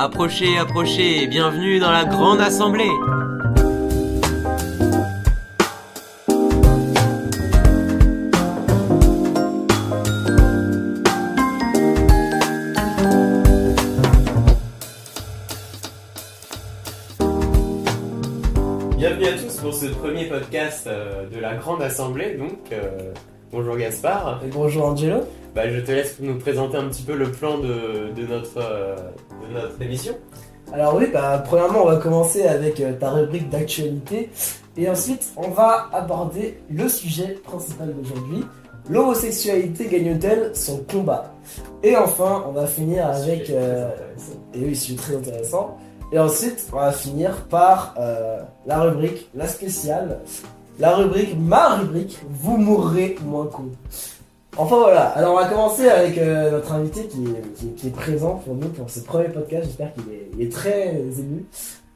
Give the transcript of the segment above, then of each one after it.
Approchez, approchez, bienvenue dans la grande assemblée. Bienvenue à tous pour ce premier podcast euh, de la grande assemblée. Donc, euh, bonjour Gaspard. Et bonjour Angelo. Bah, je te laisse nous présenter un petit peu le plan de, de notre, euh, de notre émission. Alors oui, bah, premièrement, on va commencer avec euh, ta rubrique d'actualité. Et ensuite, on va aborder le sujet principal d'aujourd'hui. L'homosexualité gagne-t-elle son combat? Et enfin, on va finir avec... Euh, et oui, sujet très intéressant. Et ensuite, on va finir par la rubrique, la spéciale, la rubrique, ma rubrique, vous mourrez moins cool. Enfin voilà, alors on va commencer avec euh, notre invité qui est, qui, est- qui est présent pour nous pour ce premier podcast, j'espère qu'il est, il est très ému.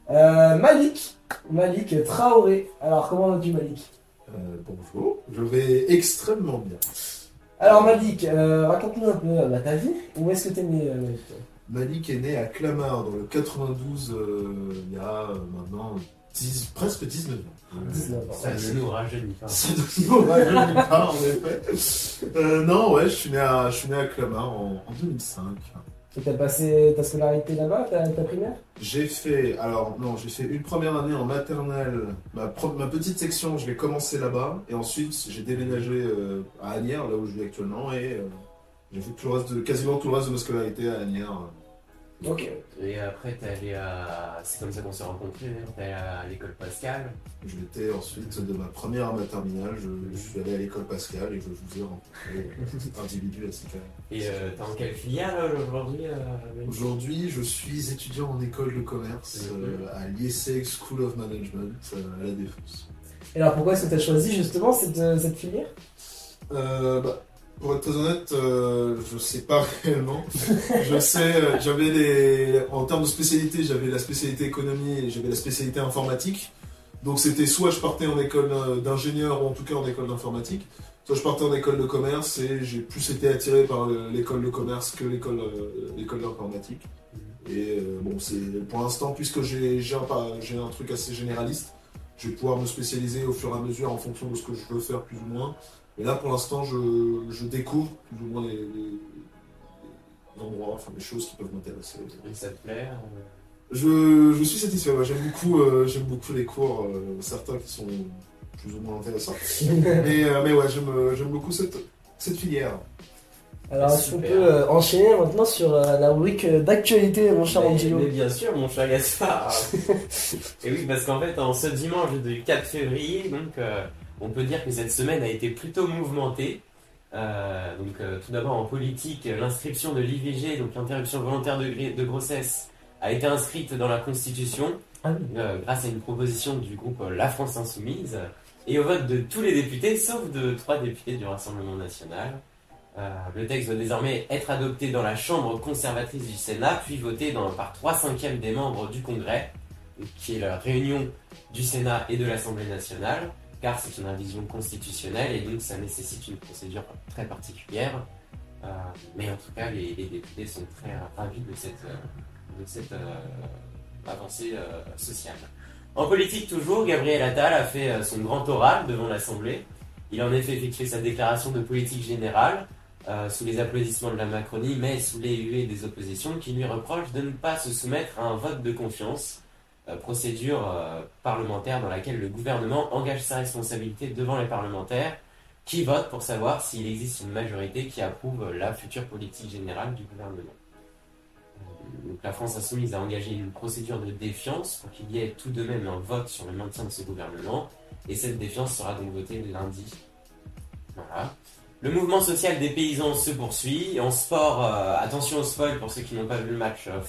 Euh, Malik, Malik Traoré. Alors comment vas-tu Malik? Euh, bonjour, je vais extrêmement bien. Alors Malik, raconte-nous un peu bah, ta vie, où est-ce que t'es né Malik? Malik est né à Clamart dans le 92 euh, il y a maintenant 10, presque 19 ans. 19 ans. Ça ne nous rajeunit pas. Ça ne nous rajeunit pas en effet. Euh, non, ouais, je suis né à, je suis né à Clamart en, en 2005. Et t'as passé ta scolarité là-bas, ta, ta primaire? J'ai fait, alors non, j'ai fait une première année en maternelle. Ma, pro- ma petite section, je l'ai commencé là-bas. Et ensuite, j'ai déménagé euh, à Agnières, là où je vis actuellement. Et euh, j'ai fait tout le reste de, quasiment tout le reste de ma scolarité à Agnières. Ok. Et après, t'es allé à. C'est comme ça qu'on s'est rencontrés, t'es allé à l'école Pascal. Je l'étais ensuite de ma première à ma terminale. Je, je suis allé à l'école Pascal et je vous ai rencontré euh, individu ainsi qu'à- Et euh, t'es en quelle filière là, aujourd'hui euh, Aujourd'hui, je suis étudiant en école de commerce euh, à l'IESEG School of Management euh, à la Défense. Et alors pourquoi est-ce que t'as choisi justement cette, euh, cette filière? Euh, bah, pour être très honnête, euh, je sais pas réellement. je sais, euh, j'avais les, en termes de spécialité, j'avais la spécialité économie et j'avais la spécialité informatique. Donc c'était soit je partais en école euh, d'ingénieur ou en tout cas en école d'informatique, soit je partais en école de commerce et j'ai plus été attiré par le- l'école de commerce que l'école euh, l'école d'informatique. Et euh, bon, c'est pour l'instant puisque j'ai un, un truc assez généraliste, je vais pouvoir me spécialiser au fur et à mesure en fonction de ce que je veux faire plus ou moins. Et là, pour l'instant, je, je découvre plus ou moins les, les- les endroits, enfin les choses qui peuvent m'intéresser. Et ça te plaît euh, Je, je suis satisfait. ouais. J'aime beaucoup, euh, j'aime beaucoup les cours, euh, certains qui sont plus ou moins intéressants. mais, euh, mais ouais, j'aime, j'aime beaucoup cette, cette filière. Alors est-ce qu'on peut euh, enchaîner maintenant sur euh, la rubrique euh, d'actualité mon cher mais, Angelo? mais bien sûr, mon cher Gaspard. Et oui, parce qu'en fait, en ce dimanche du 4 février, donc, euh, on peut dire que cette semaine a été plutôt mouvementée. Euh, donc, euh, tout d'abord en politique, euh, l'inscription de l'IVG, donc l'interruption volontaire de, grossesse, a été inscrite dans la Constitution Ah euh, grâce à une proposition du groupe La France Insoumise et au vote de tous les députés, sauf de trois députés du Rassemblement National. Le texte doit désormais être adopté dans la Chambre conservatrice du Sénat, puis voté dans- par 3 cinquièmes des membres du Congrès, qui est la réunion du Sénat et de l'Assemblée nationale, car c'est une révision constitutionnelle et donc ça nécessite une procédure très particulière. Euh, mais en tout cas, les, députés sont très ravis de cette, euh, de cette euh, avancée sociale. En politique toujours, Gabriel Attal a fait son grand oral devant l'Assemblée. Il a en effet effectué sa déclaration de politique générale sous les applaudissements de la Macronie, mais sous les huées des oppositions qui lui reprochent de ne pas se soumettre à un vote de confiance, procédure euh, parlementaire dans laquelle le gouvernement engage sa responsabilité devant les parlementaires qui votent pour savoir s'il existe une majorité qui approuve la future politique générale du gouvernement. Euh, Donc la France insoumise a engagé une procédure de défiance pour qu'il y ait tout de même un vote sur le maintien de ce gouvernement, et cette défiance sera donc votée lundi. Voilà. Le mouvement social des paysans se poursuit. En sport, euh, attention au spoil pour ceux qui n'ont pas vu le match euh,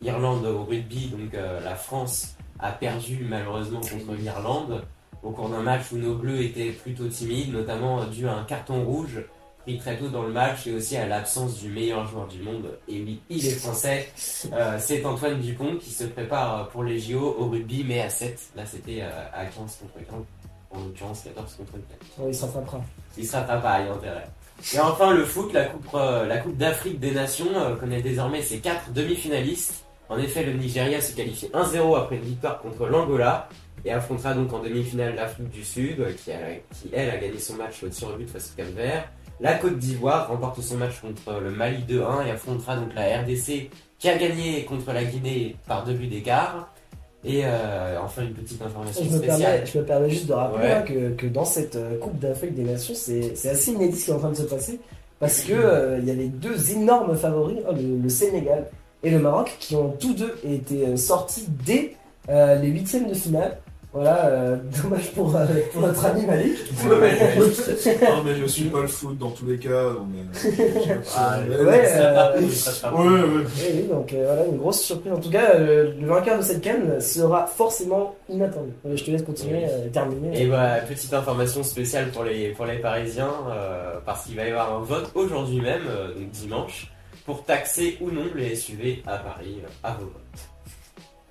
France-Irlande au rugby. Donc euh, la France a perdu malheureusement contre l'Irlande au cours d'un match où nos bleus étaient plutôt timides, notamment euh, dû à un carton rouge pris très tôt dans le match et aussi à l'absence du meilleur joueur du monde. Et oui, il est français. Euh, c'est Antoine Dupont qui se prépare pour les JO au rugby, mais à 7. Là, c'était à 15 contre 15. En l'occurrence, 14 contre 4. Oh, il se rattrapera. Il se rattrape pas, il y a intérêt. Et enfin, le foot, la Coupe, la coupe d'Afrique des Nations connaît désormais ses quatre demi-finalistes. En effet, le Nigeria se qualifie 1-0 après une victoire contre l'Angola et affrontera donc en demi-finale l'Afrique du Sud, euh, qui, a- qui, elle a gagné son match au tir au but face au Cap Vert. La Côte d'Ivoire remporte son match contre le Mali 2-1 et affrontera donc la RDC qui a gagné contre la Guinée par deux buts d'écart. Et euh, enfin une petite information Je me, spéciale. permets, je me permets juste de rappeler Ouais. hein, que, que dans cette euh, Coupe d'Afrique des Nations, c'est assez inédit ce qui est en train de se passer. Parce que euh, il y avait deux énormes favoris, hein, le, le Sénégal et le Maroc, qui ont tous deux été euh, sortis dès euh, les huitièmes de finale. Voilà, euh, dommage pour, euh, pour notre ami Malik. Non, mais je suis pas le foot dans tous les cas. Ouais. Oui, oui, donc euh, voilà, une grosse surprise. En tout cas, euh, le vainqueur de cette canne sera forcément inattendu. Je te laisse continuer, Oui. euh, terminer. Et voilà, petite information spéciale pour les, pour les Parisiens, euh, parce qu'il va y avoir un vote aujourd'hui même, euh, donc dimanche, pour taxer ou non les SUV à Paris, euh, à vos votes.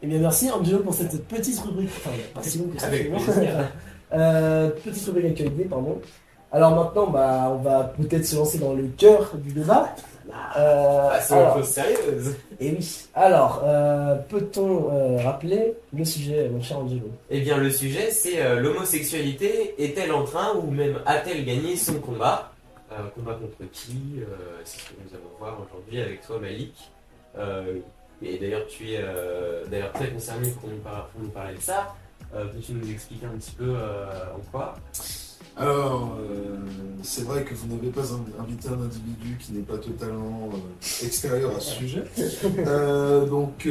Eh bien, merci Angelo pour cette petite rubrique. Enfin, pas si longue que ça. Euh, petite rubrique actualité, pardon. Alors maintenant, bah, on va peut-être se lancer dans le cœur du débat. Euh, Ah, c'est alors, une chose sérieuse. et oui. Alors, euh, peut-on euh, rappeler le sujet, mon cher Angelo Eh bien, le sujet, c'est euh, l'homosexualité est-elle en train ou même a-t-elle gagné son combat? Euh, Combat contre qui Euh, C'est ce que nous allons voir aujourd'hui avec toi, Malik. Euh, et d'ailleurs, tu es euh, d'ailleurs très concerné pour nous, par- pour nous parler de ça. Peux-tu nous expliquer un petit peu en quoi? Alors, euh, c'est vrai que vous n'avez pas in- invité un individu qui n'est pas totalement euh, extérieur à ce sujet. Euh, donc,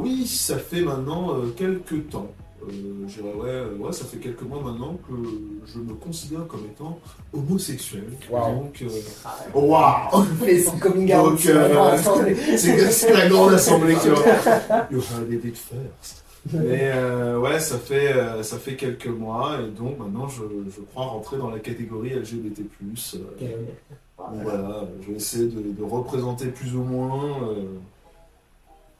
oui, ça fait maintenant quelques temps. Euh, je dirais, ouais, euh, ouais, ça fait quelques mois maintenant que je me considère comme étant homosexuel. Wow. Donc, euh, oh, fait son coming out. Donc, euh, grande assemblée. C'est la grande assemblée qui va. You heard it first. Mais euh, ouais, ça fait, euh, ça fait quelques mois et donc maintenant je, je crois rentrer dans la catégorie LGBT. Euh, Ok. donc voilà, je vais essayer de, de représenter plus ou moins euh,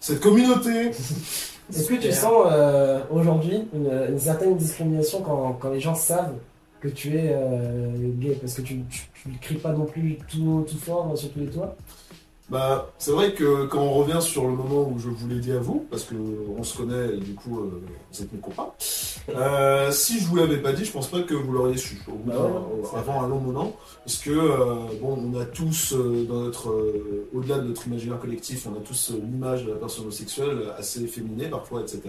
cette communauté. Est-ce que tu sens euh, aujourd'hui une, une certaine discrimination quand, quand les gens savent que tu es euh, gay? Parce que tu, tu, tu ne cries pas non plus tout tout fort euh, sur tous les toits Bah, c'est vrai que quand on revient sur le moment où je vous l'ai dit à vous, parce que on se connaît et du coup euh, vous êtes mes copains, euh, si je vous l'avais pas dit, je pense pas que vous l'auriez su au bout Bah ouais, c'est avant un long moment, parce que euh, bon, on a tous euh, dans notre euh, au-delà de notre imaginaire collectif, on a tous l'image de la personne homosexuelle assez efféminée parfois, etc.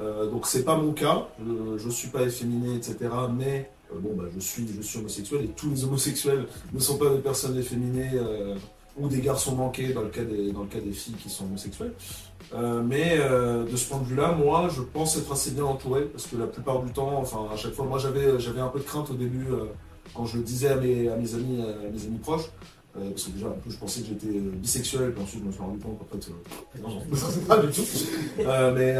Euh, donc c'est pas mon cas, je, je suis pas efféminé, etc. Mais bon, bah, je suis, je suis homosexuel et tous les homosexuels ne sont pas des personnes efféminées euh, ou des garçons manqués dans le cas des, filles qui sont homosexuelles. Euh, mais euh, de ce point de vue-là, moi, je pense être assez bien entouré parce que la plupart du temps, enfin à chaque fois, moi j'avais, un peu de crainte au début euh, quand je le disais à mes, amis, mes amis proches. Parce que déjà, un peu, je pensais que j'étais bisexuel, puis ensuite, je me suis rendu compte qu'en fait, non, pas du tout. Mais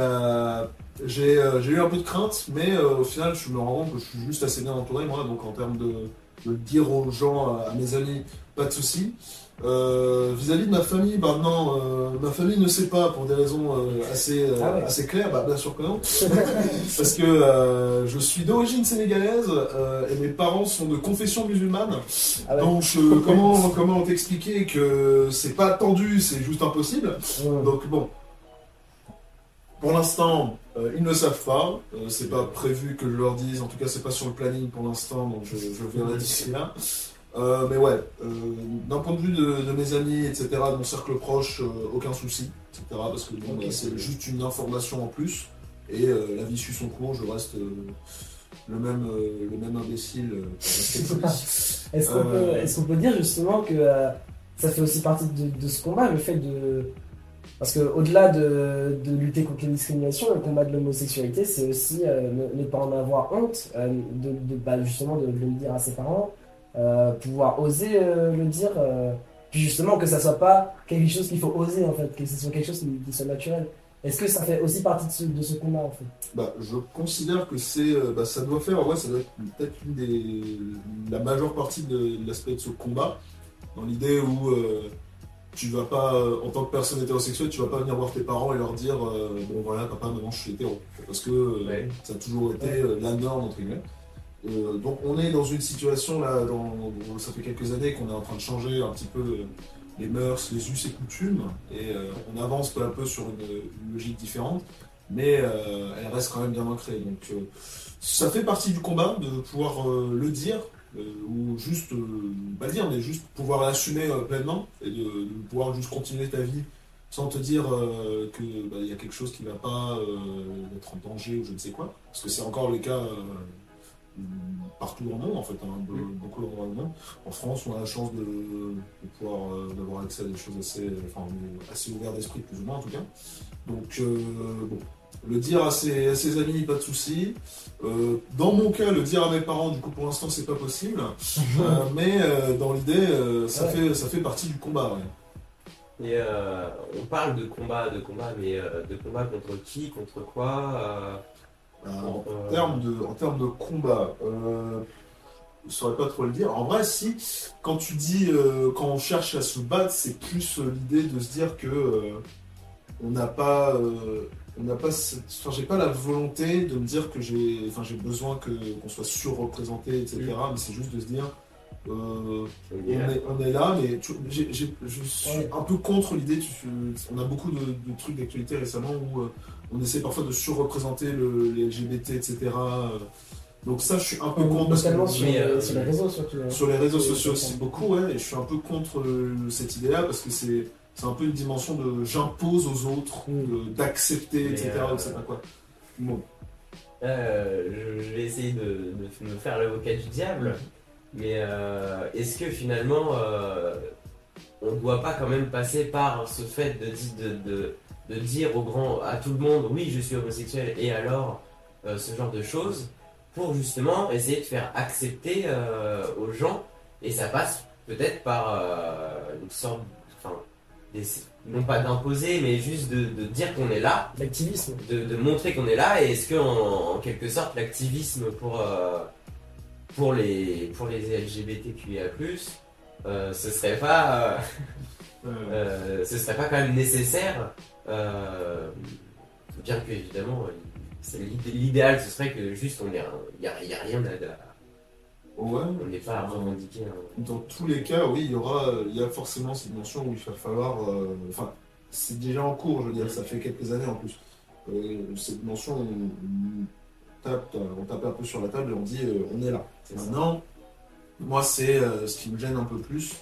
j'ai eu un peu de crainte, mais au final, je me rends compte que je suis juste assez bien entouré, moi, donc en termes de, de le dire aux gens, à mes amis, pas de souci. Euh, Vis-à-vis de ma famille, bah non, euh, ma famille ne sait pas pour des raisons euh, assez, euh, Ah ouais. assez claires, bah bien sûr que non. Parce que euh, je suis d'origine sénégalaise euh, et mes parents sont de confession musulmane. Ah ouais. Donc euh, comment, comment t'expliquer que c'est pas attendu, c'est juste impossible? Ouais. donc bon, pour l'instant, euh, ils ne savent pas. Euh, c'est pas prévu que je leur dise. En tout cas, c'est pas sur le planning pour l'instant, donc je, je verrai d'ici là. Euh, mais ouais, d'un point de vue de, de mes amis, etc., de mon cercle proche, aucun souci, etc. Parce que bon, bah, c'est juste une information en plus. Et la vie suit son cours, je reste le, même, le même imbécile. Est-ce qu'on peut, dire justement que ça fait aussi partie de, de ce combat, le fait de... Parce que au-delà de, de lutter contre les discriminations, le combat de l'homosexualité, c'est aussi euh, ne, pas en avoir honte, euh, de, bah, justement de, le dire à ses parents, euh, pouvoir oser le dire, puis justement que ça soit pas quelque chose qu'il faut oser en fait, que ce soit quelque chose qui, soit naturel. Est-ce que ça fait aussi partie de ce, combat en fait? Bah, je considère que c'est, bah, ça doit faire, ouais, ça doit être peut-être une des, la majeure partie de l'aspect de ce combat, dans l'idée où tu vas pas, euh, en tant que personne hétérosexuelle, tu vas pas venir voir tes parents et leur dire, euh, bon voilà, papa, maman, je suis hétéro, parce que euh, Ouais. ça a toujours été euh, la norme entre guillemets. Donc on est dans une situation là, dans, ça fait quelques années qu'on est en train de changer un petit peu les mœurs, les us et coutumes, et on avance peu à peu sur une, une logique différente, mais elle reste quand même bien ancrée. Donc ça fait partie du combat de pouvoir le dire, ou juste, euh, pas dire, mais juste pouvoir l'assumer euh, pleinement, et de, de pouvoir juste continuer ta vie sans te dire euh, que bah, il y a quelque chose qui va pas euh, être en danger ou je ne sais quoi, parce que c'est encore le cas euh, partout dans le monde en fait, hein, be- beaucoup dans le monde. En France, on a la chance de, de pouvoir euh, d'avoir accès à des choses assez, enfin, assez ouvert d'esprit plus ou moins en tout cas. Donc euh, bon, le dire à ses, à ses amis, pas de souci. Euh, dans mon cas, le dire à mes parents, du coup pour l'instant c'est pas possible, Euh, mais euh, dans l'idée, euh, ça Ouais. fait ça fait partie du combat. ouais. Et euh, on parle de combat, de combat, mais euh, de combat contre qui, contre quoi euh, Euh, bon, En euh, termes de, en termes de combat, euh, je saurais pas trop le dire. En vrai, si, quand tu dis, euh, quand on cherche à se battre, c'est plus euh, l'idée de se dire que euh, on n'a pas, euh, on n'a pas, enfin, j'ai pas la volonté de me dire que j'ai, enfin, j'ai besoin que qu'on soit surreprésenté, etc. Mais c'est juste de se dire, euh, on est, on est là, mais tu- j'ai- je suis un peu contre l'idée. tu- On a beaucoup de, de trucs d'actualité récemment où euh, on essaie parfois de surreprésenter le, les LGBT, etc. euh. Donc ça, je suis un peu contre. Notamment sur, euh, sur les réseaux surtout. hein. sur les réseaux sociaux c'est aussi beaucoup, ouais, et je suis un peu contre cette idée-là parce que c'est c'est un peu une dimension de j'impose aux autres, d'accepter, etc. euh, ou je sais pas quoi. Bon. Euh, je, je vais essayer de, de me faire l'avocat du diable, mais euh, est-ce que finalement on ne doit pas quand même passer par ce fait de, de, dire au grand, à tout le monde, oui, je suis homosexuel, et alors ce genre de choses, pour justement essayer de faire accepter aux gens, et ça passe peut-être par une sorte, non pas d'imposer, mais juste de, de dire qu'on est là, L'activisme. de, de montrer qu'on est là et est-ce que en, en quelque sorte l'activisme pour euh, pour les pour les LGBTQIA+ euh, ce serait pas euh, ce serait pas quand même nécessaire euh, bien que évidemment l'idéal ce serait que juste on un- il y a, y a rien à, à- ouais. on n'est pas à revendiquer un- Dans tous les cas, oui, il y aura, il y a forcément cette dimension où il va falloir, euh, enfin, c'est déjà en cours, je veux dire, ça fait quelques années en plus. Euh, cette dimension, on, on tape, on tape un peu sur la table et on dit, euh, on est là. ça. Maintenant, moi, c'est ce qui me gêne un peu plus,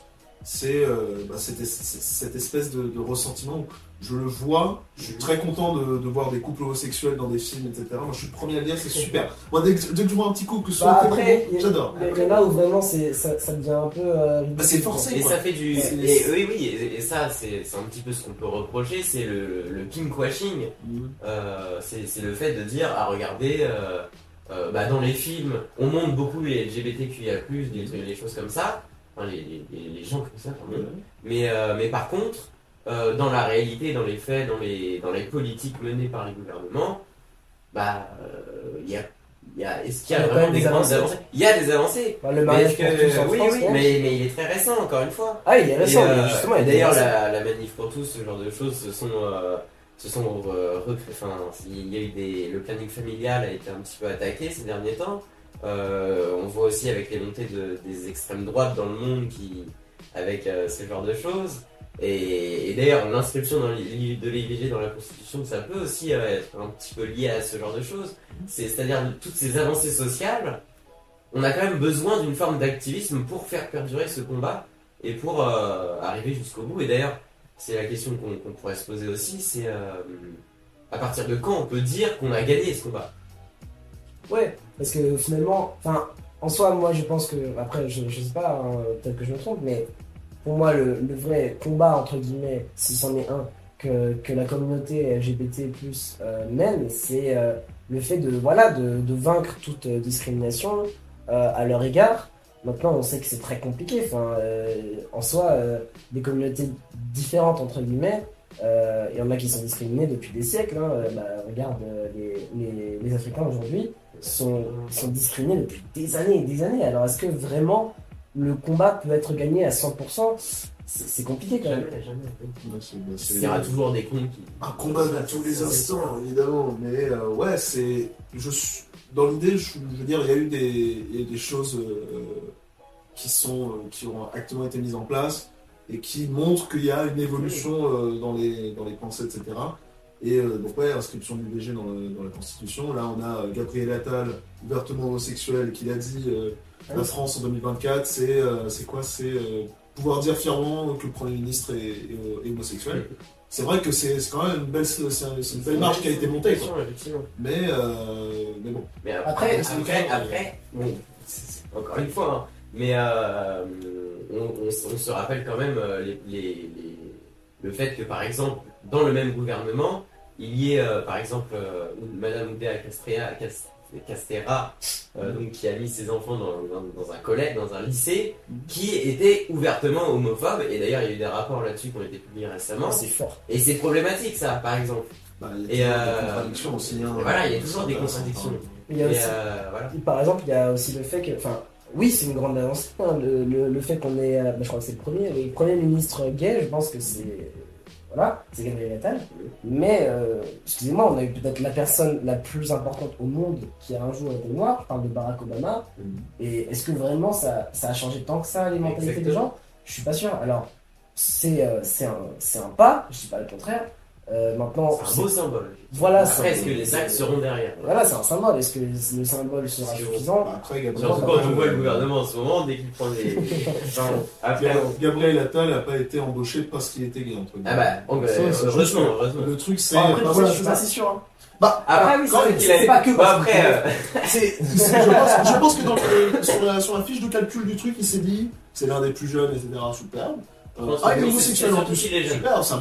c'est euh, bah, cette, es- cette espèce de, de ressentiment où je le vois, je suis très content de, de voir des couples homosexuels dans des films, etc. Moi, je suis le premier à le dire, c'est super. Moi, dès que, dès que je vois un petit couple, que ce soit Bah, a- j'adore. il y en a où vraiment ça, ça devient un peu. euh, Bah, c'est quoi. forcé. Et quoi. ça fait du. Et, oui, oui, et, et ça, c'est un petit peu ce qu'on peut reprocher, c'est le, le pinkwashing. Mhm. Euh, c'est c'est le fait de dire ah regardez euh, euh, bah, dans les films on montre beaucoup les LGBTQIA+, des, des choses comme ça enfin, les, les- les- les gens comme ça pardon. mais, euh, mais par contre euh, dans la réalité dans les faits dans les, dans les politiques menées par les gouvernements bah euh, il y a, il y a est-ce qu'il y Il y a quand vraiment des des grandes avancées. avancées? Il y a des avancées Bah, le mais mariage est-ce pour tous en que oui France, oui mais, mais il est très récent encore une fois Ah, il est récent, et, mais euh, justement, y D'ailleurs, la, la manif pour tous, ce genre de choses, se sont, euh, se sont euh, enfin, il y a eu des, le planning familial a été un petit peu attaqué ces derniers temps. Euh, on voit aussi avec les montées de, des extrêmes droites dans le monde qui, avec euh, ce genre de choses. Et, d'ailleurs, l'inscription de l'IVG dans la Constitution, ça peut aussi euh, être un petit peu lié à ce genre de choses. C'est- C'est-à-dire toutes ces avancées sociales, on a quand même besoin d'une forme d'activisme pour faire perdurer ce combat et pour arriver jusqu'au bout. Et d'ailleurs, c'est la question qu'on pourrait se poser aussi, c'est à partir de quand on peut dire qu'on a gagné ce combat? Ouais, parce que finalement, enfin, en soi, moi je pense que, après, je, je sais pas, hein, peut-être que je me trompe, mais pour moi, le, le vrai combat, entre guillemets, si c'en est un, que, que la communauté LGBT euh, mène, c'est euh, le fait de, voilà, de, de vaincre toute euh, discrimination euh, à leur égard. Maintenant, on sait que c'est très compliqué. Enfin, euh, en soi, euh, des communautés différentes, entre guillemets, il y en a qui sont discriminés depuis des siècles. hein. Bah, regarde les, les, les Africains aujourd'hui sont, sont discriminés depuis des années et des années. Alors est-ce que vraiment le combat peut être gagné à 100% C'est compliqué quand même. Jamais, jamais. Bah, Il y aura toujours des cons qui. un combat à tous les instants, évidemment. Mais euh, ouais, c'est. Je suis- dans l'idée, je, je veux dire, il y a eu des, il y a eu des choses euh, qui sont, euh, qui ont actuellement été mises en place et qui montrent qu'il y a une évolution euh, dans les, dans les pensées, etc. Et euh, donc ouais, inscription de l'IVG dans, le- dans la Constitution. Là, on a euh, Gabriel Attal, ouvertement homosexuel, qui l'a dit. euh, la France en 2024, c'est euh, c'est quoi? C'est euh, pouvoir dire fièrement que le Premier ministre est, est- est homosexuel. C'est vrai que c'est c'est quand même une belle, une belle marche qui a été montée. Quoi. Mais, euh, mais bon. Mais Après, après, après, bon, encore une fois, hein, mais euh, on, on s- on se rappelle quand même les, les- les- le fait que, par exemple, dans le même gouvernement, il y ait, euh, par exemple, euh, Madame Oudéa Castera, euh, donc, qui a mis ses enfants dans, dans- dans un collège, dans un lycée, qui était ouvertement homophobe, et d'ailleurs, il y a eu des rapports là-dessus qui ont été publiés récemment, C'est fort. et c'est problématique, ça, par exemple. Bah, Et, il y a toujours euh, des contradictions aussi. Hein, et voilà, il y a toujours des contradictions. Il y a aussi, euh, voilà. par exemple, il y a aussi le fait que, enfin, oui, c'est une grande avancée, hein, le, le, le fait qu'on ait, euh, bah, je crois que c'est le premier, le premier ministre gay, je pense que c'est, voilà, c'est Gabriel Attal. Mais, euh, excusez-moi, on a eu peut-être la personne la plus importante au monde qui a un jour été noire, je parle de Barack Obama. Mhm. Et est-ce que vraiment ça, ça a changé tant que ça les mentalités des gens? Je suis pas sûr. Alors, c'est euh, un, c'est un pas, je dis pas le contraire. Euh, maintenant, C'est un beau symbole. voilà, Après, est-ce que les actes seront derrière? Voilà, c'est un symbole. Est-ce que le symbole sera suffisant? Bah, Après, Gabriel Surtout Attal, quand on voit le euh, gouvernement en ce moment, dès qu'il prend des. Enfin, après, Gabriel- Attal n'a pas été embauché parce qu'il était gay, entre guillemets. Ah bah, heureusement, heureusement. Le truc, c'est. Bon, après, je suis pas si sûr. hein. Bah, Après, Ah oui, c'est- pas que après, euh, je, pense, je pense que dans le- sur, la, sur la fiche de calcul du truc, il s'est dit c'est l'un des plus jeunes, etc. Superbe. Euh, ah, il est homosexuel c'est en plus. Super,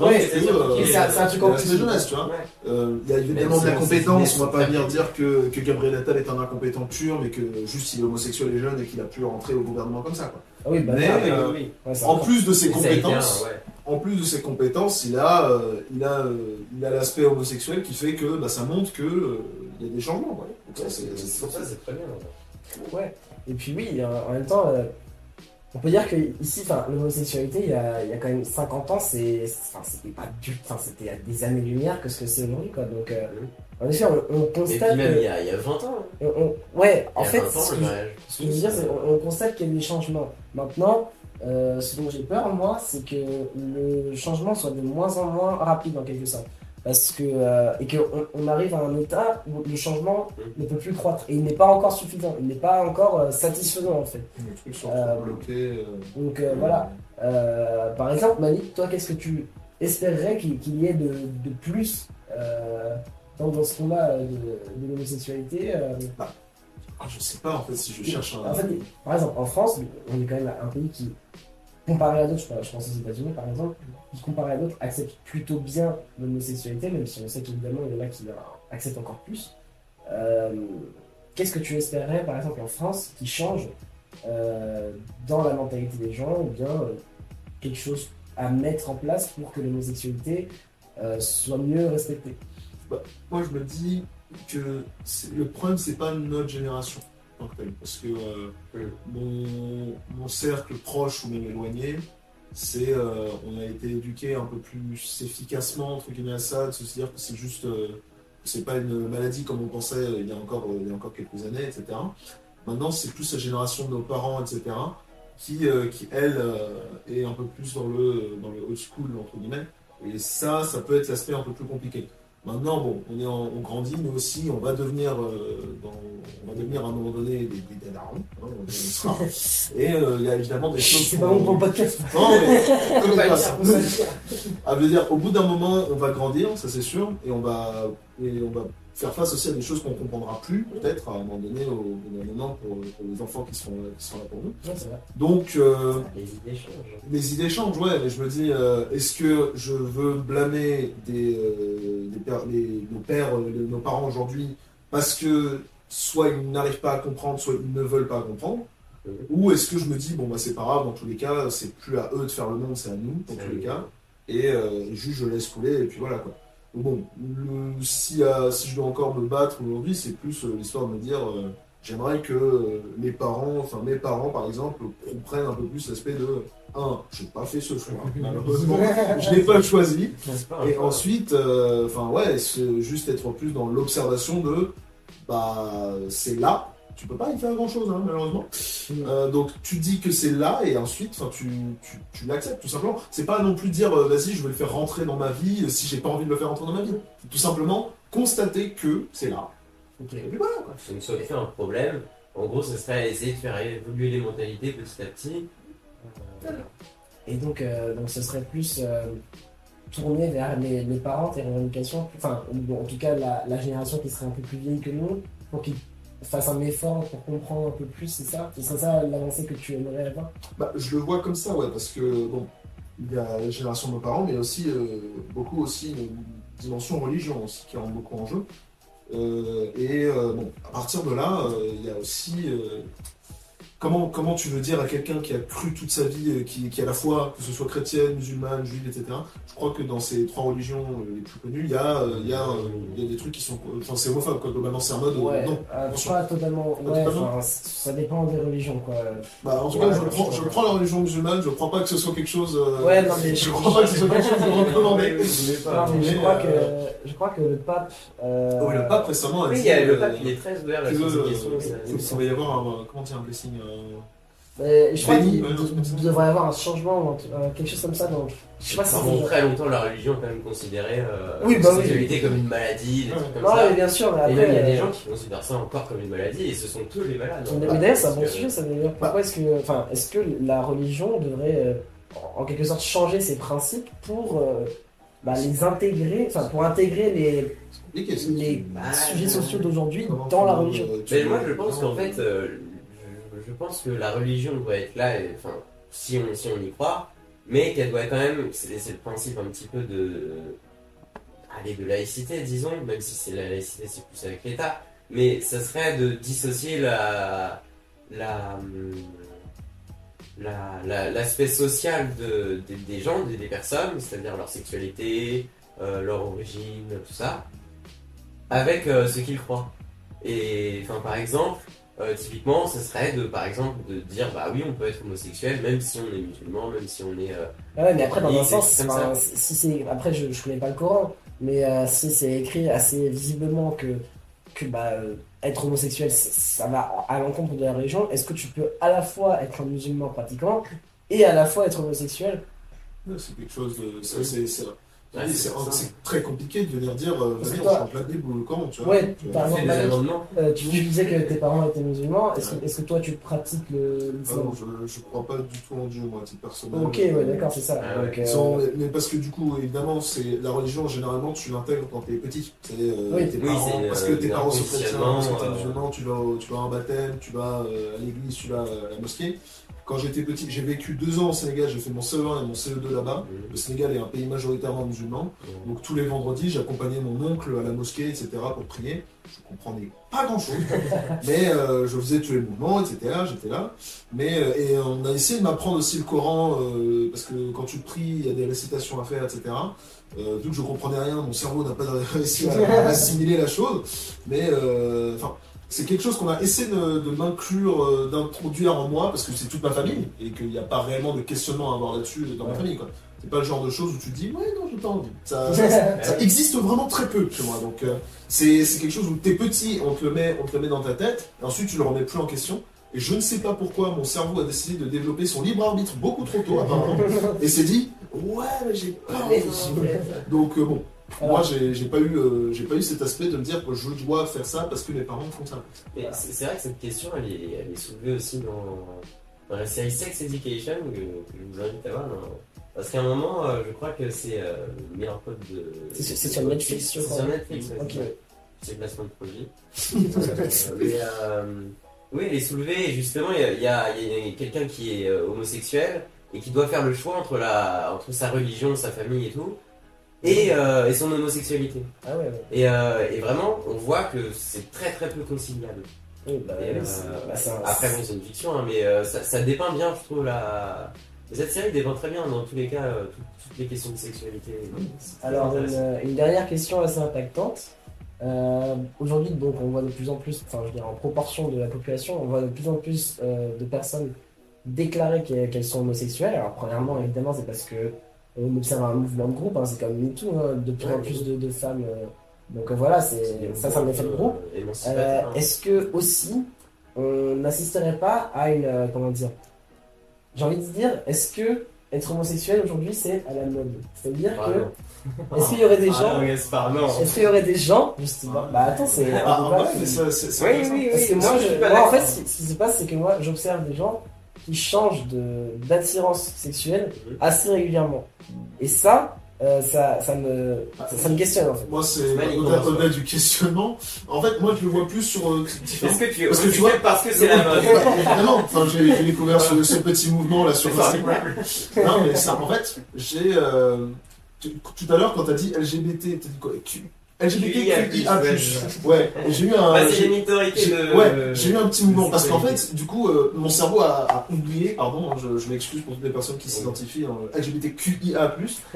Ouais, c'est ça- c'est un truc il en plus. de jeunesse, tu vois. ouais. Euh, Il y a évidemment de la compétence, on va pas venir dire que, que Gabriel Attal est un incompétent pur, mais que juste il est homosexuel et jeune et qu'il a pu rentrer au gouvernement comme ça. Quoi. Ah oui, bah, Mais, ça, euh, oui, ouais, En plus de ses un, compétences, ouais. en plus de ses compétences, il a, euh, il a, euh, il a l'aspect homosexuel qui fait que bah, ça montre que euh, il y a des changements. ça, c'est- C'est c'est- pour ça, c'est très bien. ouais. Ouais. Et puis oui, en en même temps, euh, on peut dire que ici, enfin, l'homosexualité, il y a, il y a quand même 50 ans, c'est, c'était pas du, enfin, c'était à des années-lumière que ce que c'est aujourd'hui, quoi. Donc, euh, en effet, on, on Et puis constate même que- il y a, il y a 20 ans. hein. on- on- ouais, en Il fait, 20 ans, ce que, mariage. ce que je veux dire, c'est on constate qu'il y a des changements. Maintenant, euh, ce dont j'ai peur, moi, c'est que le changement soit de moins en moins rapide, en quelque sorte. Parce que, euh, et qu'on on arrive à un état où le changement Mm. ne peut plus croître. Et il n'est pas encore suffisant, il n'est pas encore euh, satisfaisant, en fait. Les trucs sont Euh, bloqués. Donc voilà. Par exemple, Malik, toi, qu'est-ce que tu espérerais qu'il y ait de, de plus dans, dans ce combat de, de l'homosexualité euh, Ah, je sais pas en fait si je cherche un. En fait, par exemple, en France, on est quand même un pays qui, comparé à d'autres, je pense- aux États-Unis par exemple, qui comparé à d'autres accepte plutôt bien l'homosexualité, même si on sait qu'évidemment il y en a qui acceptent encore plus. Euh, Qu'est-ce que tu espérerais par exemple en France qui change euh, dans la mentalité des gens ou bien euh, quelque chose à mettre en place pour que l'homosexualité soit mieux respectée? Moi, je me dis que le problème, c'est pas notre génération parce que euh, mon, cercle proche ou même éloigné, c'est euh, on a été éduqué un peu plus efficacement entre guillemets à ça, de se dire que c'est juste euh, c'est pas une maladie comme on pensait il y a encore il y a encore quelques années, etc. Maintenant, c'est plus la génération de nos parents, etc. qui, qui elle est un peu plus dans le dans le old school entre guillemets. Et ça, ça peut être l'aspect un peu plus compliqué. Maintenant, bon, on, est en- on grandit, mais aussi on va devenir, euh, dans- on va devenir à un moment donné des, des, darons, hein. Et euh, il y a évidemment des choses. C'est pas bon pour le podcast. Non, mais le ça. dire. Ah, veut dire, au bout d'un moment, on va grandir, ça c'est sûr, et on va, et on va faire face aussi à des choses qu'on ne comprendra plus, peut-être, à un moment donné, au bout d'un moment, pour, pour les enfants qui sont, qui sont là pour nous. Ouais, c'est vrai. Donc, euh, Les idées changent. les idées changent, ouais, mais je me dis, euh, est-ce que je veux blâmer des, euh, des pères- les- nos pères, nos parents aujourd'hui, parce que soit ils n'arrivent pas à comprendre, soit ils ne veulent pas comprendre? Ou est-ce que je me dis, bon, bah, c'est pas grave, dans tous les cas, c'est plus à eux de faire le monde, c'est à nous, dans tous les cas, et juste je laisse couler, et puis voilà, quoi. Bon, le- si, euh, si je dois encore me battre aujourd'hui, c'est plus euh, l'histoire de me dire, euh, j'aimerais que euh, les parents, enfin mes parents par exemple, comprennent un peu plus l'aspect de, un, j'ai pas fait ce choix, malheureusement, je l'ai pas choisi, et ensuite, euh, enfin ouais, c'est juste être plus dans l'observation de bah c'est là. Tu peux pas y faire grand chose, malheureusement. Euh, donc tu dis que c'est là et ensuite, enfin, tu, tu, tu l'acceptes tout simplement. C'est pas non plus dire euh, vas-y, je vais le faire rentrer dans ma vie euh, si j'ai pas envie de le faire rentrer dans ma vie. Tout simplement constater que c'est là. Ok. Et puis voilà. quoi. Donc ça fait un problème. En gros, ce serait essayer de faire évoluer les mentalités petit à petit. Euh, Et donc, euh, donc ce serait plus euh, tourné vers les, les parents, tes revendications, enfin, en tout cas la, la génération qui serait un peu plus vieille que nous, pour qu'ils fassent un effort pour comprendre un peu plus, c'est ça? Ce serait ça l'avancée que tu aimerais avoir? Bah, je le vois comme ça, ouais, parce que bon, il y a la génération de nos parents, mais aussi euh, beaucoup aussi une dimension religion qui rentre beaucoup en jeu. Euh, et euh, bon, à partir de là, euh, il y a aussi comment comment tu veux dire à quelqu'un qui a cru toute sa vie, euh, qui, à la fois que ce soit chrétienne, musulmane, juive, etc. Je crois que dans ces trois religions euh, les plus connues, il y a euh, il y a il y a des trucs qui sont, enfin c'est homophobe quoi. Globalement, c'est un mode Ouais, non. euh, pas totalement. Pas Ouais, totalement enfin, ça dépend des religions, quoi. Bah, en tout Ouais, cas, je prends, je la religion musulmane. Je crois pas que ce soit quelque chose. euh, Ouais, non, mais je crois pas que ce soit quelque chose de recommandé. Non, mais je crois, que, je crois que le pape. euh, Oh, le pape récemment a Oui, dit il y a le pape, il est très ouvert ça- que ça va y avoir un, comment dire, un blessing. Euh, je crois qu'il devrait y avoir un changement, un euh, quelque chose comme ça. Donc, je sais pas si Pendant très longtemps, la religion a quand même considéré euh, Oui, la bah oui. comme une maladie, des trucs comme Non, ça. mais bien sûr, mais Et même il y a après, des gens qui considèrent ça encore comme une maladie et ce sont eux les malades. hein. Mais d'ailleurs, c'est un bon sujet, ça d'ailleurs. Pourquoi est-ce que, enfin, est-ce que la religion devrait, euh, en quelque sorte, changer ses principes pour euh, bah, les intégrer, enfin, pour intégrer les, les Bah, sujets sociaux d'aujourd'hui dans la religion? Mais moi je pense qu'en fait, euh, je, pense que la religion doit être là, enfin, si on, si on y croit, mais qu'elle doit quand même, c'est le principe un petit peu de, aller de laïcité, disons, même si c'est la laïcité c'est plus avec l'État, mais ça serait de dissocier la, la, hum, la- l'aspect social de, des- gens, des, des personnes, c'est-à-dire leur sexualité, euh, leur origine, tout ça, avec euh, ce qu'ils croient. Et enfin, par exemple, euh, typiquement, ce serait de, par exemple, de dire bah oui, on peut être homosexuel même si on est musulman, même si on est. euh, Ah Ouais, mais après, dans un sens, enfin, si c'est, après, je, je connais pas le Coran, mais euh, si c'est écrit assez visiblement que, que bah, euh, être homosexuel, ça va à l'encontre de la religion, est-ce que tu peux à la fois être un musulman pratiquant et à la fois être homosexuel? C'est quelque chose de. c'est- Ouais, c'est- très compliqué de venir dire euh, vas-y, on chante la Bible ou le Coran, tu vois. Ouais, Tu vois. euh, tu, tu disais que tes parents étaient musulmans, est-ce que, toi tu pratiques le, Ah non, je, je crois pas du tout en Dieu, moi, à titre personnel. Ok, ouais, d'accord, c'est ça. Ah. Donc, euh, Sans- mais parce que du coup, évidemment, c'est la religion, généralement, tu l'intègres quand t'es petit. C'est euh, Oui. tes Oui, parents, parce que tes parents sont chrétiens, parce que t'es conditionnement, euh, musulman, tu vas, au- tu vas à un baptême, tu vas à l'église, tu vas à la mosquée. Quand j'étais petit, j'ai vécu deux ans au Sénégal, j'ai fait mon CE1 et mon CE2 là-bas. Le Sénégal est un pays majoritairement musulman. Donc tous les vendredis, j'accompagnais mon oncle à la mosquée, etc. pour prier. Je comprenais pas grand-chose, mais euh, je faisais tous les mouvements, etc. J'étais là. Mais euh, et on a essayé de m'apprendre aussi le Coran euh, parce que quand tu pries, il y a des récitations à faire, etc. Euh, vu que je comprenais rien, mon cerveau n'a pas réussi à assimiler la chose. Mais euh, enfin. C'est quelque chose qu'on a essayé de, de m'inclure, euh, d'introduire en moi, parce que c'est toute ma famille, et qu'il n'y a pas réellement de questionnement à avoir là-dessus dans ma famille. quoi. C'est pas le genre de choses où tu te dis, ouais, non, j'ai pas envie. Ça, ça- ça existe vraiment très peu chez moi. Donc, euh, c'est c'est quelque chose où t'es petit, on te, le met, on te le met dans ta tête, et ensuite tu le remets plus en question. Et je ne sais pas pourquoi mon cerveau a décidé de développer son libre arbitre beaucoup trop tôt, apparemment, et s'est dit, ouais, mais j'ai pas envie. Donc, euh, bon, moi, j'ai pas, eu, euh, j'ai pas eu cet aspect de me dire que je dois faire ça parce que mes parents font ça. Mais c'est vrai que cette question, elle est, elle est soulevée aussi dans, dans la série Sex Education, que, que je vous invite à voir. non Parce qu'à un moment, euh, je crois que c'est euh, le meilleur pote de. C'est sur- Netflix, C'est sur Netflix, ouais, Ok. c'est placement de produit. Euh, mais, euh, oui, elle est soulevée, et justement, il y a, a- quelqu'un qui est euh, homosexuel et qui doit faire le choix entre, la, entre sa religion, sa famille et tout, et, euh, et son homosexualité. Ah ouais, ouais. Et, euh, et vraiment, on voit que c'est très très peu conciliable. Oui, bah, Et, euh, bah, après, bon, c'est une fiction, hein, mais ça, ça dépeint bien, je trouve, la. Cette série dépeint très bien, dans tous les cas, tout- toutes les questions de sexualité. Alors, une, une dernière question assez impactante. Aujourd'hui, donc, on voit de plus en plus, enfin, je veux dire, en proportion de la population, on voit de plus en plus de personnes déclarer qu'elles sont homosexuelles. Alors, premièrement, évidemment, c'est parce que on observe un mouvement de groupe, hein, c'est comme MeToo, hein, de plus en plus de, de femmes euh, Donc euh, voilà, c'est ça, c'est un effet de groupe. Euh. Est-ce que aussi on n'assisterait pas à une comment dire J'ai envie de dire, est-ce que être homosexuel aujourd'hui c'est à la mode? C'est-à-dire Ah, que est-ce qu'il y aurait des Ah gens. Est-ce qu'il y aurait des gens justement Bah attends, c'est Ah, Oui, intéressant. oui, Parce que oui. moi, je- en fait, ce qui se passe, c'est que moi, j'observe des gens qui changent de d'attirance sexuelle assez régulièrement. Et ça, euh, ça, ça me, ça, ça me questionne en fait. Moi, c'est au-delà du questionnement. En fait, moi, je le vois plus sur euh. Est-ce que tu es Parce que tu vois- parce que c'est la mode? Évidemment, enfin, j'ai découvert ce, ce petit mouvement là sur Instagram. Non, mais ça, en fait, j'ai. euh, tout à l'heure, quand t'as dit LGBT, t'as dit quoi? Q- LGBTQIA. Ouais, et j'ai eu un. Bah, j'ai- de. Ouais, j'ai eu un petit mouvement parce qu'en fait, du coup, euh, mon cerveau a, a oublié, pardon, hein, je, je m'excuse pour toutes les personnes qui s'identifient en LGBTQIA.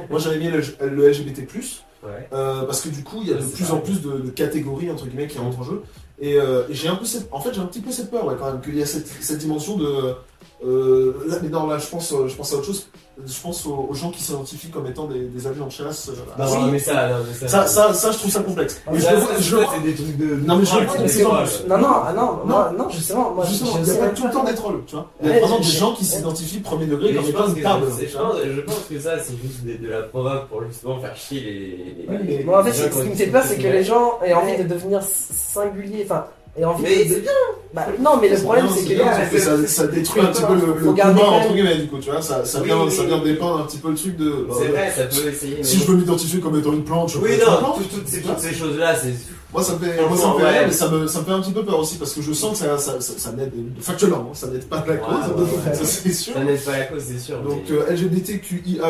Moi j'avais mis le, le LGBT, Ouais. euh, parce que du coup, il y a Ouais, de plus en plus de, de catégories entre guillemets qui rentrent en jeu. Et, euh, et j'ai un peu cette, en fait, j'ai un petit peu cette peur, ouais, quand même, qu'il y a cette, cette dimension de. Euh, là, mais non, là, je pense, euh, je pense à autre chose. Je pense aux, aux gens qui s'identifient comme étant des, des avions de chasse. euh, Non, à- mais ça, non, mais ça. ça, ça, ça, je trouve ça complexe. Ah, Mais je je c'est des trucs de. Non, mais je le Non, non, ah non, moi, non, justement, moi, Justement, je- il n'y a sais pas tout le temps d'être rôle, tu vois. Il y a par exemple des gens qui s'identifient premier degré comme je étant pense, une que table. je, pense, que ça, c'est juste de, la provoque pour justement faire chier les. en fait, ce qui me fait peur, c'est que les gens aient envie de devenir singuliers, enfin, aient envie Mais de. c'est bien Bah, non, mais le problème, c'est que bien, là, ça, ça détruit un petit peu le, le combat entre guillemets du coup, tu vois, ça, ça Oui, vient, oui, ça vient dépeindre un petit peu le truc de. C'est euh, vrai, ça peut essayer. mais Si je veux m'identifier comme étant une plante, je peux Oui, être une non, toutes ces, toutes ces choses-là, c'est. Moi ça me fait, moi, ça me Franchement, fait ouais. rire, mais ça me, ça me fait un petit peu peur aussi parce que je sens que ça, ça, ça, ça n'aide factuellement, hein, ça n'aide pas la cause, ouais, ouais. ça c'est sûr. Ça n'aide pas la cause, c'est sûr. Donc mais- euh, LGBTQIA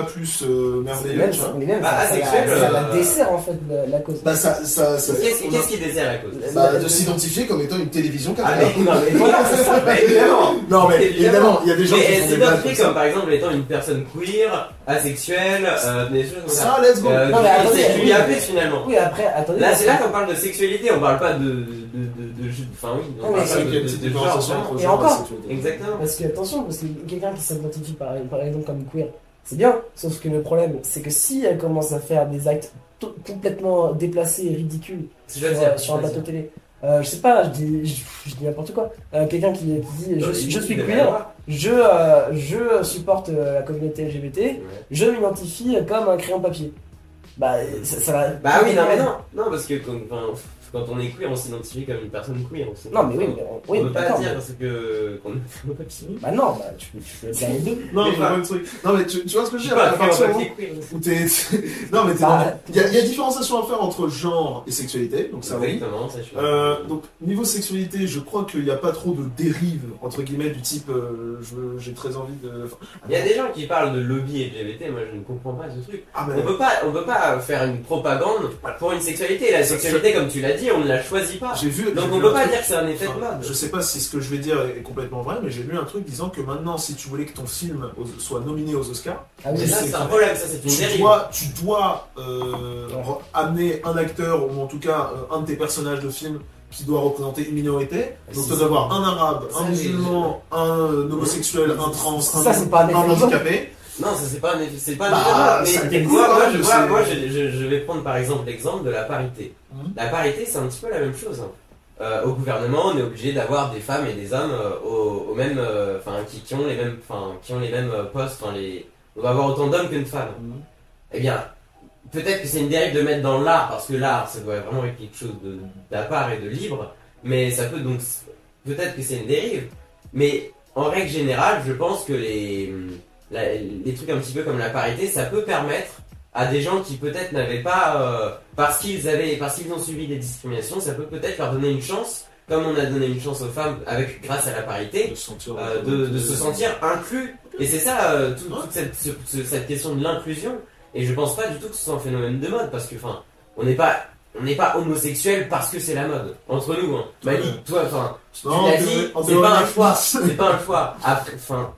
euh, merveilleux, mais même, Bah, ça, la- ça la dessert, en fait, la, la cause. Bah ça, ça, ça. Qu'est-ce qui dessert la cause? Bah, de s'identifier comme étant une télévision Ah, caméra. mais non, mais voilà, c'est ça, bah, évidemment Non mais évidemment, il y a des gens Mais qui identifiée comme par exemple étant une personne queer, asexuelle, euh, des choses comme ça. Ça, let's go. Euh, Non, mais attendez, c'est oui. finalement. Oui, après, attendez. Là, c'est là qu'on parle de sexualité, on parle pas de. de, de, de, de- Enfin, oui, on Non, mais parle C'est pas de, de, de genre, Et encore. sexualité. Exactement. Parce que attention, parce que quelqu'un qui s'identifie par, par exemple comme queer, c'est bien, sauf que le problème, c'est que si elle commence à faire des actes complètement déplacés et ridicules C'est sur, un plateau télé, euh, je sais pas, je dis, je, je dis n'importe quoi, Euh, quelqu'un qui, qui dit je, suis- je suis queer, je, euh, je supporte euh, la communauté LGBT, Ouais. je m'identifie comme un crayon papier. Bah, ça, ça va. Bah oui, non, mais non, non, parce que quand, enfin, quand on est queer, on s'identifie comme une personne queer. On sait Non, mais oui, mais on, on oui, peut pas dire mais- parce que qu'on est. Bah non, bah tu peux, tu peux dire les deux. Non, Mais je pas- truc. Non, mais tu, tu vois ce que Je veux dire pas à un partir du moment papier queer. où t'es. non, mais t'es Bah, Il y, a, il y a différenciation à faire entre genre et sexualité, donc ça oui. Euh, donc niveau sexualité, je crois qu'il n'y a pas trop de dérives entre guillemets du type euh, j'ai très envie de. enfin, Il y a des gens qui parlent de lobby LGBT, moi je ne comprends pas ce truc. Ah On mais peut pas, on peut pas faire une propagande pour une sexualité. La sexualité, comme tu l'as dit, on ne la choisit pas. j'ai vu. Donc j'ai on vu peut pas truc- dire que c'est un effet de mode. je sais pas si ce que je vais dire est complètement vrai, mais j'ai lu un truc disant que maintenant, si tu voulais que ton film soit nominé aux Oscars, Ah oui, c'est un problème, ça c'est une tu dérive. dois, tu dois euh, amener un acteur ou en tout cas euh, un de tes personnages de film qui doit représenter une minorité. Donc Si, tu dois avoir un arabe, un musulman, un homosexuel, un trans, un, Ça, c'est pas un un effet de mode. handicapé. Non, ça c'est pas un c'est Bah, mais moi, je, je vois- sais. moi, je, je- je vais prendre par exemple l'exemple de la parité. Mhm. La parité, c'est un petit peu la même chose. hein. Euh, au gouvernement, on est obligé d'avoir des femmes et des hommes euh, au, au même, euh, enfin, qui, qui ont les mêmes, enfin, qui ont les mêmes postes. Les, on va avoir autant d'hommes que de femmes. Mhm. Eh bien, peut-être que c'est une dérive de mettre dans l'art, parce que l'art, ça doit vraiment être quelque chose d'à part et de libre, mais ça peut donc, peut-être que c'est une dérive, mais en règle générale, je pense que les, la- les trucs un petit peu comme la parité, ça peut permettre à des gens qui peut-être n'avaient pas, euh, parce qu'ils avaient, parce qu'ils ont subi des discriminations, ça peut peut-être leur donner une chance, comme on a donné une chance aux femmes avec, grâce à la parité, De se sentir, euh, de, de se sentir inclus. Et c'est ça, euh, tout- toute cette, ce- ce- cette question de l'inclusion. Et je pense pas du tout que ce soit un phénomène de mode, parce que, enfin, on n'est pas, on n'est pas homosexuel parce que c'est la mode. Entre nous, hein. Malik, toi, enfin, tu l'as dit, c'est pas un choix. C'est pas un choix. Après, enfin,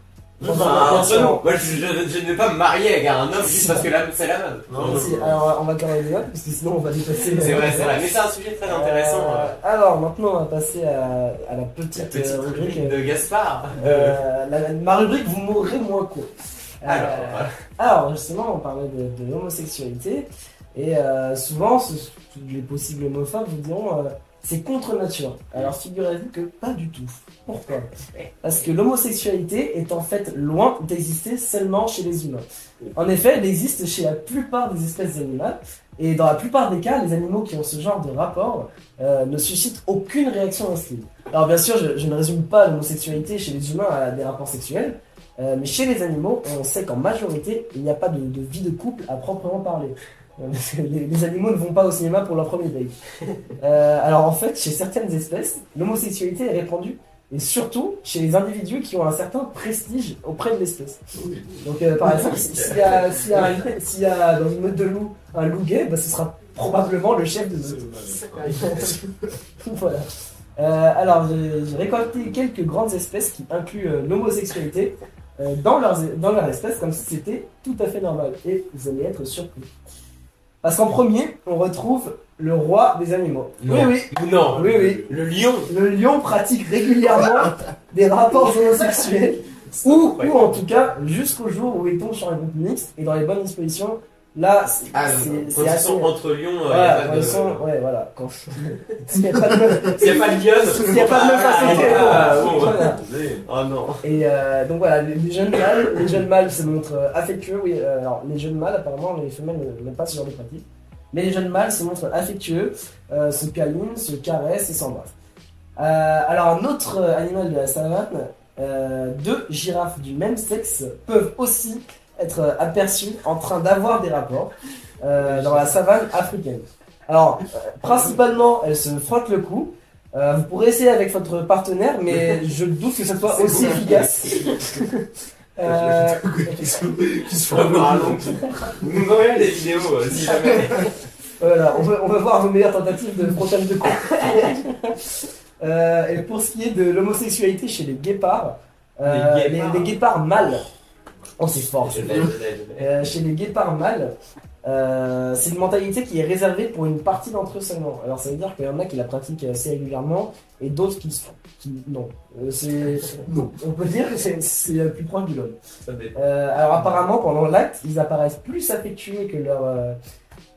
Enfin, entre nous, moi, je, je- je ne vais pas me marier avec un homme juste parce que la- c'est la mode. Non, Si, alors on va quand même débattre parce que sinon on va dépasser. C'est vrai, c'est vrai. Mais c'est un sujet très intéressant. Euh, euh, alors maintenant on va passer à, à la petite, La petite euh, rubrique. rubrique de Gaspard. euh, la- ma rubrique vous mourrez moins. Euh, Alors, voilà. alors justement on parlait de, de l'homosexualité. Et euh, souvent, ce- les possibles homophobes vous diront c'est contre nature. Alors figurez-vous que pas du tout. Pourquoi? Parce que l'homosexualité est en fait loin d'exister seulement chez les humains. En effet, elle existe chez la plupart des espèces animales. Et dans la plupart des cas, les animaux qui ont ce genre de rapport euh, ne suscitent aucune réaction hostile. Alors bien sûr, je, ne résume pas l'homosexualité chez les humains à des rapports sexuels, euh, mais chez les animaux, on sait qu'en majorité, il n'y a pas de vie de couple à proprement parler. Euh, parce que Les, les animaux ne vont pas au cinéma pour leur premier date. Euh, alors en fait, chez certaines espèces, l'homosexualité est répandue, et surtout chez les individus qui ont un certain prestige auprès de l'espèce. Donc euh, par exemple, si- s'il y, a- s'il y, a y dans une meute de loups un loup gay, bah, ce sera probablement le chef de meute. voilà. Euh, alors, j'ai récolté quelques grandes espèces qui incluent euh, l'homosexualité dans, leurs, dans leur espèce, comme si c'était tout à fait normal. Et vous allez être surpris. Parce qu'en premier, on retrouve le roi des animaux. Non. Oui, oui. Non. Oui, oui. Le lion. Le lion pratique régulièrement des rapports homosexuels. Ou, ou en tout cas, jusqu'au jour où il tombe sur un groupe mixte et dans les bonnes dispositions, là, c'est Ah, c'est- ils assez. entre lions, il Voilà, n'y a pas de. sont- ouais, voilà. Quand... S'il n'y a pas de meuf- S'il n'y a pas de lionne. S'il n'y a pas de meuf à sauter, Ah, bon, bon. voilà. Oh non. Et euh, donc voilà, les, les jeunes mâles, les jeunes mâles se montrent euh, affectueux. Oui, euh, alors les jeunes mâles, apparemment, les femelles n'aiment pas ce genre de pratique. Mais les jeunes mâles se montrent affectueux, euh, se câlinent, se caressent et s'embrassent. Euh, alors un autre euh, animal de la savane, euh, deux girafes du même sexe peuvent aussi être euh, aperçues en train d'avoir des rapports euh, dans la savane africaine. Alors, euh, principalement, elles se frottent le cou. Euh, vous pourrez essayer avec votre partenaire, mais je doute que ça soit aussi efficace. Euh, qui se qui se font pardon. Vous nous envoyez des vidéos euh, si jamais. voilà, on va, on va voir vos meilleures tentatives de frontal de cou. Euh, et pour ce qui est de l'homosexualité chez les guépards, Les les, guépards. les guépards mâles, oh c'est fort, Je. Euh, chez les guépards mâles, euh, c'est une mentalité qui est réservée pour une partie d'entre eux seulement. Alors ça veut dire qu'il y en a qui la pratiquent assez régulièrement et d'autres qui, se- qui non. Euh, c'est, Non. on peut dire que c'est, le plus proche du l'homme. Alors apparemment pendant l'acte, ils apparaissent plus affectueux que leurs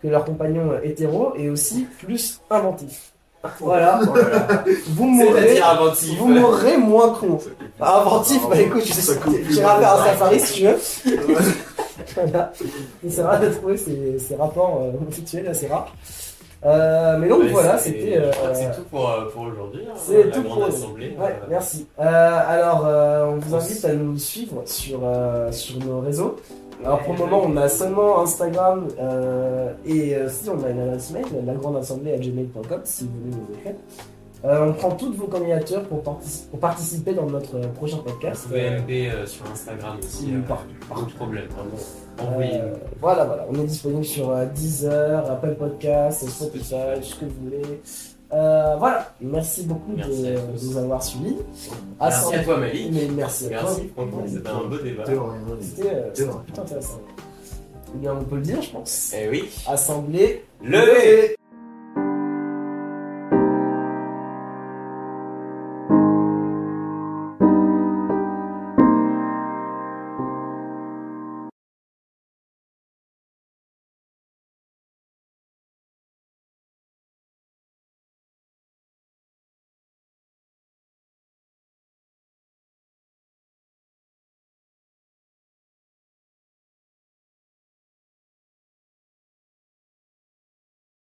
que leurs compagnons hétéros et aussi plus inventifs. Voilà, là là. vous mourrez, inventif. vous mourrez moins con. Ah, inventif, bah écoute, je sais, j'irai faire un safari si tu veux. Voilà. C'est rare de trouver ces, ces rapports euh, homosexuels assez rares. Euh, mais donc voilà, c'était. euh, C'est tout pour, euh, pour aujourd'hui. hein, c'est tout pour assemblée. Ouais, euh, merci. Euh, alors, euh, on vous invite à nous suivre sur, euh, sur nos réseaux. Alors, pour le moment, on a seulement Instagram euh, et euh, si on a une adresse mail, la grande assemblée à gmail.com si vous voulez nous écrire. Euh, on prend toutes vos candidatures pour, partici- pour participer dans notre prochain Vous podcast. pouvez Euh, MP sur Instagram aussi. Oui, euh, de problème, vraiment. euh, Envoyez-nous. voilà, voilà. On est disponible sur euh, Deezer, Apple Podcasts, Spotify, ce que vous voulez. Euh, voilà. Merci beaucoup de, Merci nous avoir suivis. Merci À à toi, Malik. Mais merci à toi. Merci, franchement, c'était un beau débat. C'était euh, plutôt intéressant. Eh bien, on peut le dire, je pense. Eh oui. Assemblée Levez